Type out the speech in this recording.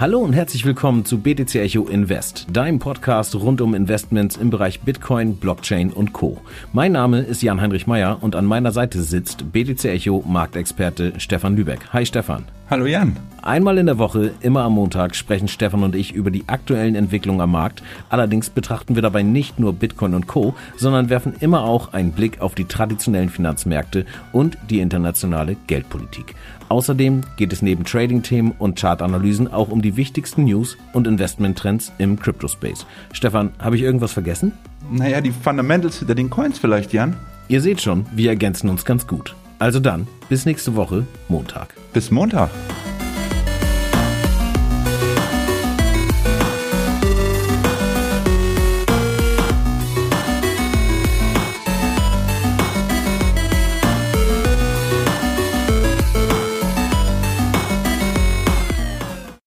Hallo und herzlich willkommen zu BTC Echo Invest, deinem Podcast rund um Investments im Bereich Bitcoin, Blockchain und Co. Mein Name ist Jan-Heinrich Meyer und an meiner Seite sitzt BTC Echo Marktexperte Stefan Lübeck. Hi Stefan. Hallo Jan. Einmal in der Woche, immer am Montag, sprechen Stefan und ich über die aktuellen Entwicklungen am Markt. Allerdings betrachten wir dabei nicht nur Bitcoin und Co., sondern werfen immer auch einen Blick auf die traditionellen Finanzmärkte und die internationale Geldpolitik. Außerdem geht es neben Trading-Themen und Chartanalysen auch um die wichtigsten News und Investmenttrends im Crypto-Space. Stefan, habe ich irgendwas vergessen? Naja, die Fundamentals hinter den Coins vielleicht, Jan. Ihr seht schon, wir ergänzen uns ganz gut. Also dann, bis nächste Woche, Montag. Bis Montag.